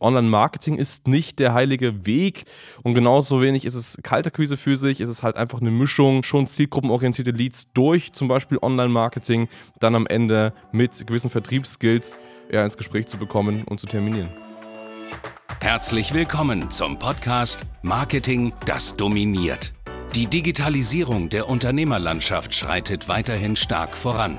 Online-Marketing ist nicht der heilige Weg und genauso wenig ist es Kaltakquise für sich, ist es halt einfach eine Mischung, schon zielgruppenorientierte Leads durch zum Beispiel Online-Marketing, dann am Ende mit gewissen Vertriebsskills ja, ins Gespräch zu bekommen und zu terminieren. Herzlich willkommen zum Podcast Marketing, das dominiert. Die Digitalisierung der Unternehmerlandschaft schreitet weiterhin stark voran.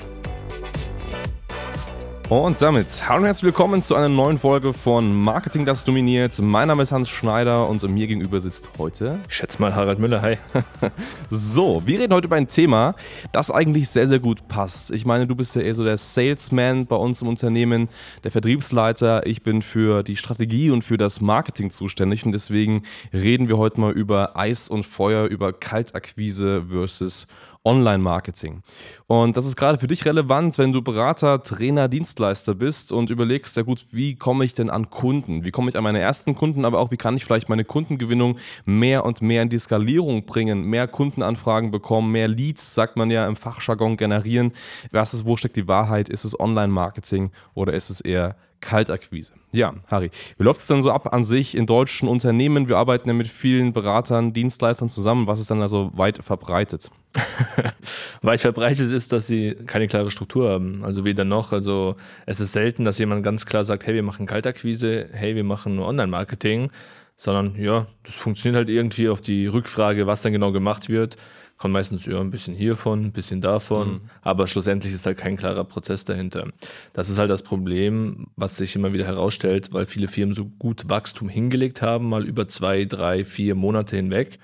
Und damit hallo und herzlich willkommen zu einer neuen Folge von Marketing, das dominiert. Mein Name ist Hans Schneider und mir gegenüber sitzt heute. Ich schätze mal Harald Müller, hi. so, wir reden heute über ein Thema, das eigentlich sehr, sehr gut passt. Ich meine, du bist ja eher so der Salesman bei uns im Unternehmen, der Vertriebsleiter. Ich bin für die Strategie und für das Marketing zuständig und deswegen reden wir heute mal über Eis und Feuer, über Kaltakquise versus Online-Marketing. Und das ist gerade für dich relevant, wenn du Berater, Trainer, Dienstleister bist und überlegst, ja gut, wie komme ich denn an Kunden? Wie komme ich an meine ersten Kunden, aber auch wie kann ich vielleicht meine Kundengewinnung mehr und mehr in die Skalierung bringen, mehr Kundenanfragen bekommen, mehr Leads, sagt man ja im Fachjargon, generieren. Was ist, wo steckt die Wahrheit? Ist es Online-Marketing oder ist es eher Kaltakquise. Ja, Harry, wie läuft es dann so ab an sich in deutschen Unternehmen? Wir arbeiten ja mit vielen Beratern, Dienstleistern zusammen. Was ist dann also weit verbreitet? weit verbreitet ist, dass sie keine klare Struktur haben. Also weder noch. Also es ist selten, dass jemand ganz klar sagt, hey, wir machen Kaltakquise, hey, wir machen nur Online-Marketing, sondern ja, das funktioniert halt irgendwie auf die Rückfrage, was dann genau gemacht wird kommt meistens ja ein bisschen hiervon, ein bisschen davon, mhm. aber schlussendlich ist halt kein klarer Prozess dahinter. Das ist halt das Problem, was sich immer wieder herausstellt, weil viele Firmen so gut Wachstum hingelegt haben, mal über zwei, drei, vier Monate hinweg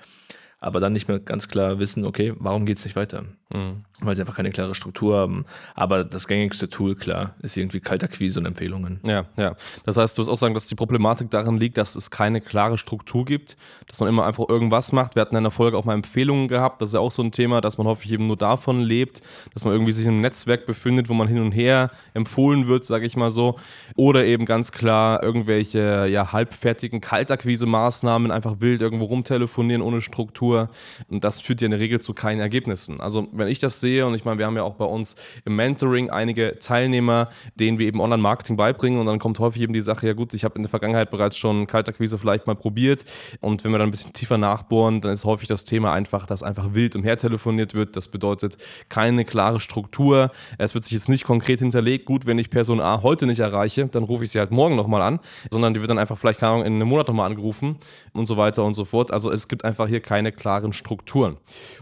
aber dann nicht mehr ganz klar wissen, okay, warum geht es nicht weiter? Mhm. Weil sie einfach keine klare Struktur haben. Aber das gängigste Tool, klar, ist irgendwie Kaltakquise und Empfehlungen. Ja, ja. Das heißt, du wirst auch sagen, dass die Problematik darin liegt, dass es keine klare Struktur gibt, dass man immer einfach irgendwas macht. Wir hatten in der Folge auch mal Empfehlungen gehabt. Das ist ja auch so ein Thema, dass man häufig eben nur davon lebt, dass man irgendwie sich in einem Netzwerk befindet, wo man hin und her empfohlen wird, sage ich mal so. Oder eben ganz klar irgendwelche ja, halbfertigen Kaltakquise-Maßnahmen, einfach wild irgendwo rumtelefonieren ohne Struktur Struktur. Und das führt ja in der Regel zu keinen Ergebnissen. Also wenn ich das sehe, und ich meine, wir haben ja auch bei uns im Mentoring einige Teilnehmer, denen wir eben Online-Marketing beibringen und dann kommt häufig eben die Sache, ja gut, ich habe in der Vergangenheit bereits schon Kaltakquise vielleicht mal probiert und wenn wir dann ein bisschen tiefer nachbohren, dann ist häufig das Thema einfach, dass einfach wild umher telefoniert wird. Das bedeutet keine klare Struktur. Es wird sich jetzt nicht konkret hinterlegt, gut, wenn ich Person A heute nicht erreiche, dann rufe ich sie halt morgen nochmal an, sondern die wird dann einfach vielleicht, keine Ahnung, in einem Monat nochmal angerufen und so weiter und so fort. Also es gibt einfach hier keine klaren Strukturen.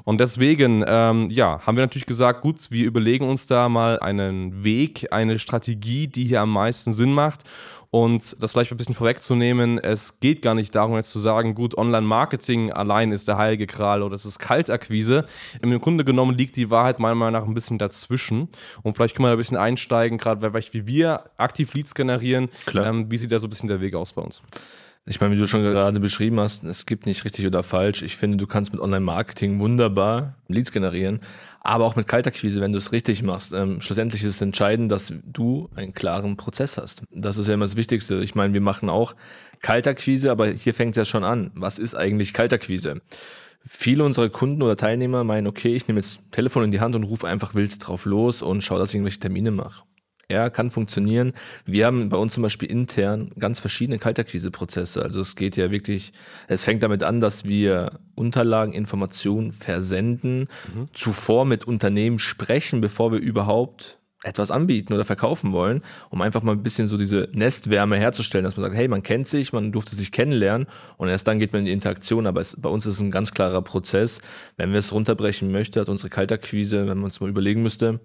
Und deswegen, ähm, ja, haben wir natürlich gesagt, gut, wir überlegen uns da mal einen Weg, eine Strategie, die hier am meisten Sinn macht. Und das vielleicht ein bisschen vorwegzunehmen, es geht gar nicht darum, jetzt zu sagen, gut, Online-Marketing allein ist der heilige Gral oder es ist Kaltakquise. Im Grunde genommen liegt die Wahrheit meiner Meinung nach ein bisschen dazwischen. Und vielleicht können wir da ein bisschen einsteigen, gerade wie wir aktiv Leads generieren. Ähm, wie sieht da so ein bisschen der Weg aus bei uns? Ich meine, wie du schon gerade beschrieben hast, es gibt nicht richtig oder falsch. Ich finde, du kannst mit Online-Marketing wunderbar Leads generieren, aber auch mit Kaltakquise, wenn du es richtig machst. Ähm, schlussendlich ist es entscheidend, dass du einen klaren Prozess hast. Das ist ja immer das Wichtigste. Ich meine, wir machen auch Kaltakquise, aber hier fängt es ja schon an. Was ist eigentlich Kaltakquise? Viele unserer Kunden oder Teilnehmer meinen, okay, ich nehme jetzt Telefon in die Hand und rufe einfach wild drauf los und schaue, dass ich irgendwelche Termine mache. Ja, kann funktionieren. Wir haben bei uns zum Beispiel intern ganz verschiedene Kaltakquise-Prozesse. Also es geht ja wirklich, es fängt damit an, dass wir Unterlagen, Informationen versenden, mhm. zuvor mit Unternehmen sprechen, bevor wir überhaupt etwas anbieten oder verkaufen wollen, um einfach mal ein bisschen so diese Nestwärme herzustellen, dass man sagt, hey, man kennt sich, man durfte sich kennenlernen und erst dann geht man in die Interaktion. Aber es, bei uns ist es ein ganz klarer Prozess. Wenn wir es runterbrechen möchten, hat unsere Kaltakquise, wenn man uns mal überlegen müsste,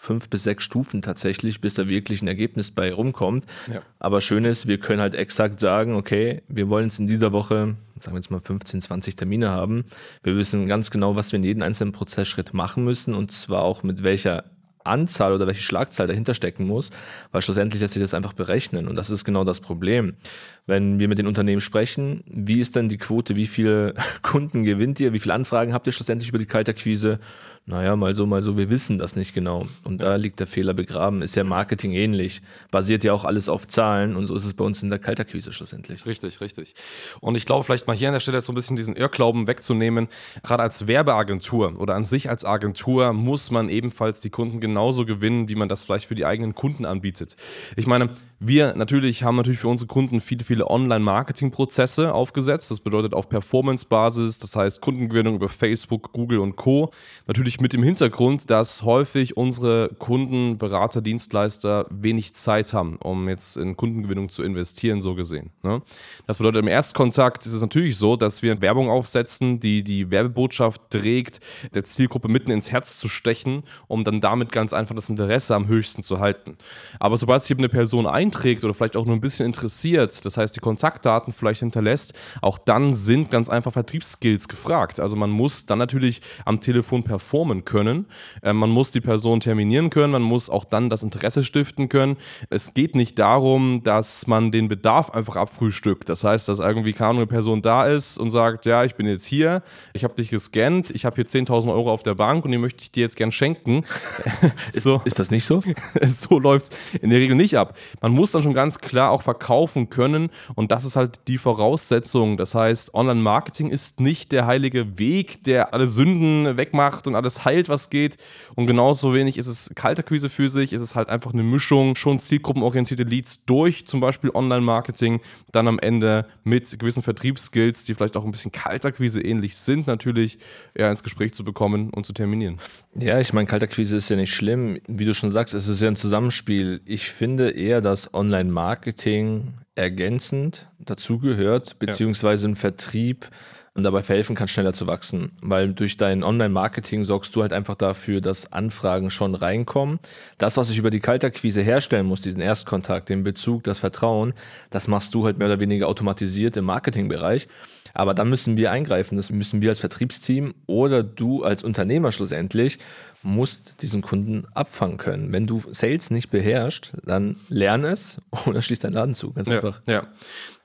fünf bis sechs Stufen tatsächlich, bis da wirklich ein Ergebnis bei rumkommt. Ja. Aber schön ist, wir können halt exakt sagen, okay, wir wollen es in dieser Woche, sagen wir jetzt mal 15, 20 Termine haben. Wir wissen ganz genau, was wir in jedem einzelnen Prozessschritt machen müssen und zwar auch mit welcher Anzahl oder welche Schlagzahl dahinter stecken muss, weil schlussendlich lässt sich das einfach berechnen. Und das ist genau das Problem. Wenn wir mit den Unternehmen sprechen, wie ist denn die Quote, wie viele Kunden gewinnt ihr, wie viele Anfragen habt ihr schlussendlich über die Kaltakquise? Naja, mal so, mal so, wir wissen das nicht genau. Und da liegt der Fehler begraben. Ist ja Marketing ähnlich. Basiert ja auch alles auf Zahlen und so ist es bei uns in der Kaltakquise schlussendlich. Richtig, richtig. Und ich glaube, vielleicht mal hier an der Stelle so ein bisschen diesen Irrglauben wegzunehmen. Gerade als Werbeagentur oder an sich als Agentur muss man ebenfalls die Kunden genauso gewinnen, wie man das vielleicht für die eigenen Kunden anbietet. Ich meine, wir natürlich haben natürlich für unsere Kunden viele, viele Online-Marketing-Prozesse aufgesetzt. Das bedeutet auf Performance-Basis, das heißt Kundengewinnung über Facebook, Google und Co. Natürlich mit dem Hintergrund, dass häufig unsere Kunden, Berater, Dienstleister wenig Zeit haben, um jetzt in Kundengewinnung zu investieren, so gesehen. Ne? Das bedeutet, im Erstkontakt ist es natürlich so, dass wir Werbung aufsetzen, die die Werbebotschaft trägt, der Zielgruppe mitten ins Herz zu stechen, um dann damit ganz einfach das Interesse am höchsten zu halten. Aber sobald sich eben eine Person ein einträgt oder vielleicht auch nur ein bisschen interessiert, das heißt die Kontaktdaten vielleicht hinterlässt, auch dann sind ganz einfach Vertriebsskills gefragt. Also man muss dann natürlich am Telefon performen können, äh, man muss die Person terminieren können, man muss auch dann das Interesse stiften können. Es geht nicht darum, dass man den Bedarf einfach abfrühstückt. Das heißt, dass irgendwie keine eine Person da ist und sagt, ja, ich bin jetzt hier, ich habe dich gescannt, ich habe hier 10.000 Euro auf der Bank und die möchte ich dir jetzt gern schenken. So. Ist, das nicht so? so läuft es in der Regel nicht ab. Man muss dann schon ganz klar auch verkaufen können und das ist halt die Voraussetzung. Das heißt, Online-Marketing ist nicht der heilige Weg, der alle Sünden wegmacht und alles heilt, was geht. Und genauso wenig ist es Kaltakquise für sich, ist es halt einfach eine Mischung, schon zielgruppenorientierte Leads durch zum Beispiel Online-Marketing, dann am Ende mit gewissen Vertriebsskills, die vielleicht auch ein bisschen Kaltakquise ähnlich sind, natürlich eher ins Gespräch zu bekommen und zu terminieren. Ja, ich meine, Kaltakquise ist ja nicht schlimm. Wie du schon sagst, es ist ja ein Zusammenspiel. Ich finde eher, dass Online-Marketing ergänzend dazugehört, beziehungsweise ein Vertrieb und dabei verhelfen kann, schneller zu wachsen. Weil durch dein Online-Marketing sorgst du halt einfach dafür, dass Anfragen schon reinkommen. Das, was ich über die Kaltakquise herstellen muss, diesen Erstkontakt, den Bezug, das Vertrauen, das machst du halt mehr oder weniger automatisiert im Marketingbereich. Aber dann müssen wir eingreifen. Das müssen wir als Vertriebsteam oder du als Unternehmer schlussendlich musst diesen Kunden abfangen können. Wenn du Sales nicht beherrschst, dann lern es oder schließ deinen Laden zu. Ganz ja, einfach. Ja.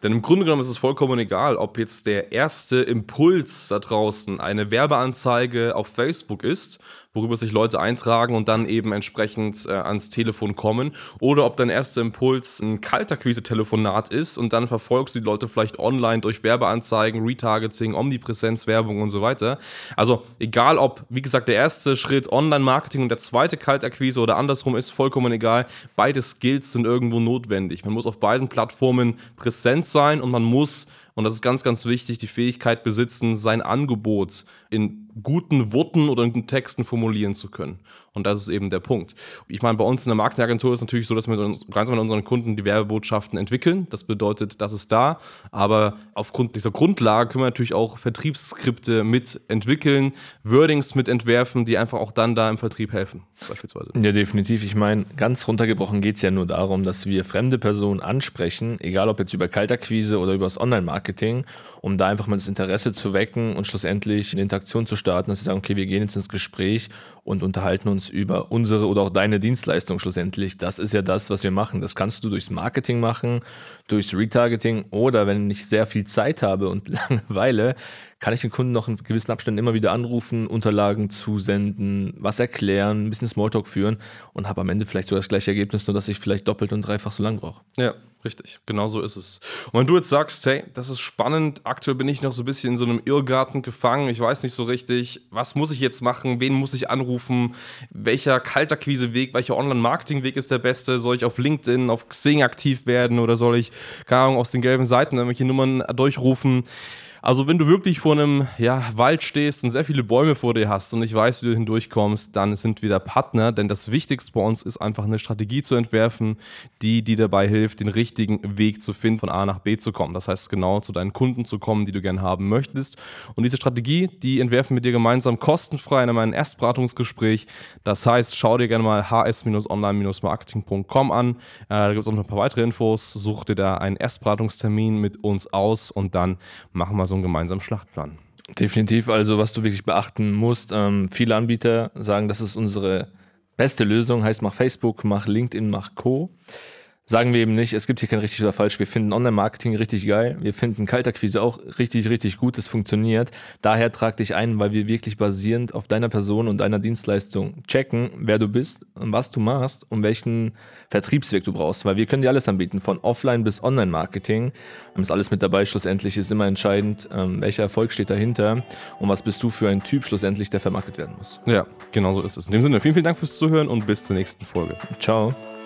Denn im Grunde genommen ist es vollkommen egal, ob jetzt der erste Impuls da draußen eine Werbeanzeige auf Facebook ist worüber sich Leute eintragen und dann eben entsprechend äh, ans Telefon kommen. Oder ob dein erster Impuls ein Kaltakquise-Telefonat ist und dann verfolgst du die Leute vielleicht online durch Werbeanzeigen, Retargeting, Omnipräsenzwerbung und so weiter. Also egal ob, wie gesagt, der erste Schritt Online-Marketing und der zweite Kaltakquise oder andersrum ist vollkommen egal. Beide Skills sind irgendwo notwendig. Man muss auf beiden Plattformen präsent sein und man muss und das ist ganz, ganz wichtig, die Fähigkeit besitzen, sein Angebot in guten Worten oder in Texten formulieren zu können. Und das ist eben der Punkt. Ich meine, bei uns in der Marketingagentur ist es natürlich so, dass wir uns, gemeinsam mit unseren Kunden die Werbebotschaften entwickeln. Das bedeutet, das ist da. Aber aufgrund dieser Grundlage können wir natürlich auch Vertriebsskripte mit entwickeln, Wordings mit entwerfen, die einfach auch dann da im Vertrieb helfen, beispielsweise. Ja, definitiv. Ich meine, ganz runtergebrochen geht es ja nur darum, dass wir fremde Personen ansprechen, egal ob jetzt über Kaltakquise oder über das Online-Marketing, um da einfach mal das Interesse zu wecken und schlussendlich eine Interaktion zu starten, dass sie sagen, okay, wir gehen jetzt ins Gespräch und unterhalten uns über unsere oder auch deine Dienstleistung schlussendlich. Das ist ja das, was wir machen. Das kannst du durchs Marketing machen, durchs Retargeting oder wenn ich sehr viel Zeit habe und Langeweile, kann ich den Kunden noch in gewissen Abständen immer wieder anrufen, Unterlagen zusenden, was erklären, ein bisschen Smalltalk führen und habe am Ende vielleicht so das gleiche Ergebnis, nur dass ich vielleicht doppelt und dreifach so lang brauche. Ja, richtig. Genau so ist es. Und wenn du jetzt sagst, hey, das ist spannend, aktuell bin ich noch so ein bisschen in so einem Irrgarten gefangen, ich weiß nicht so richtig, was muss ich jetzt machen, wen muss ich anrufen, welcher Kaltakquiseweg, welcher Online-Marketing-Weg ist der beste, soll ich auf LinkedIn, auf Xing aktiv werden oder soll ich, keine Ahnung, aus den gelben Seiten irgendwelche Nummern durchrufen? Also wenn du wirklich vor einem ja, Wald stehst und sehr viele Bäume vor dir hast und nicht weißt, wie du hindurchkommst, dann sind wir der Partner, denn das Wichtigste bei uns ist einfach eine Strategie zu entwerfen, die dir dabei hilft, den richtigen Weg zu finden, von A nach B zu kommen. Das heißt, genau zu deinen Kunden zu kommen, die du gerne haben möchtest. Und diese Strategie, die entwerfen wir dir gemeinsam kostenfrei in einem Erstberatungsgespräch. Das heißt, schau dir gerne mal hs-online-marketing.com an. Äh, da gibt es auch noch ein paar weitere Infos. Such dir da einen Erstberatungstermin mit uns aus und dann machen wir so einen gemeinsamen Schlachtplan. Definitiv, also was du wirklich beachten musst, ähm, viele Anbieter sagen, das ist unsere beste Lösung. Heißt, mach Facebook, mach LinkedIn, mach Co sagen wir eben nicht, es gibt hier kein richtig oder falsch. Wir finden Online-Marketing richtig geil. Wir finden Kaltakquise auch richtig, richtig gut. Es funktioniert. Daher trag dich ein, weil wir wirklich basierend auf deiner Person und deiner Dienstleistung checken, wer du bist und was du machst und welchen Vertriebsweg du brauchst. Weil wir können dir alles anbieten, von Offline bis Online-Marketing. Ist alles mit dabei. Schlussendlich ist immer entscheidend, ähm, welcher Erfolg steht dahinter und was bist du für ein Typ schlussendlich, der vermarktet werden muss. Ja, genau so ist es. In dem Sinne, vielen, vielen Dank fürs Zuhören und bis zur nächsten Folge. Ciao.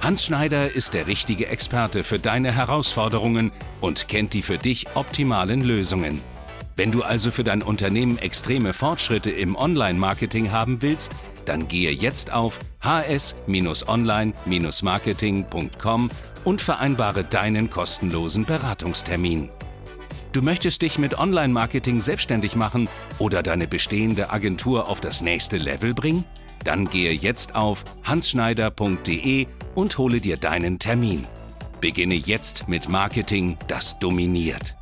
Hans Schneider ist der richtige Experte für deine Herausforderungen und kennt die für dich optimalen Lösungen. Wenn du also für dein Unternehmen extreme Fortschritte im Online-Marketing haben willst, dann gehe jetzt auf hs-online-marketing.com und vereinbare deinen kostenlosen Beratungstermin. Du möchtest dich mit Online-Marketing selbstständig machen oder deine bestehende Agentur auf das nächste Level bringen? Dann gehe jetzt auf hansschneider.de und hole dir deinen Termin. Beginne jetzt mit Marketing, das dominiert.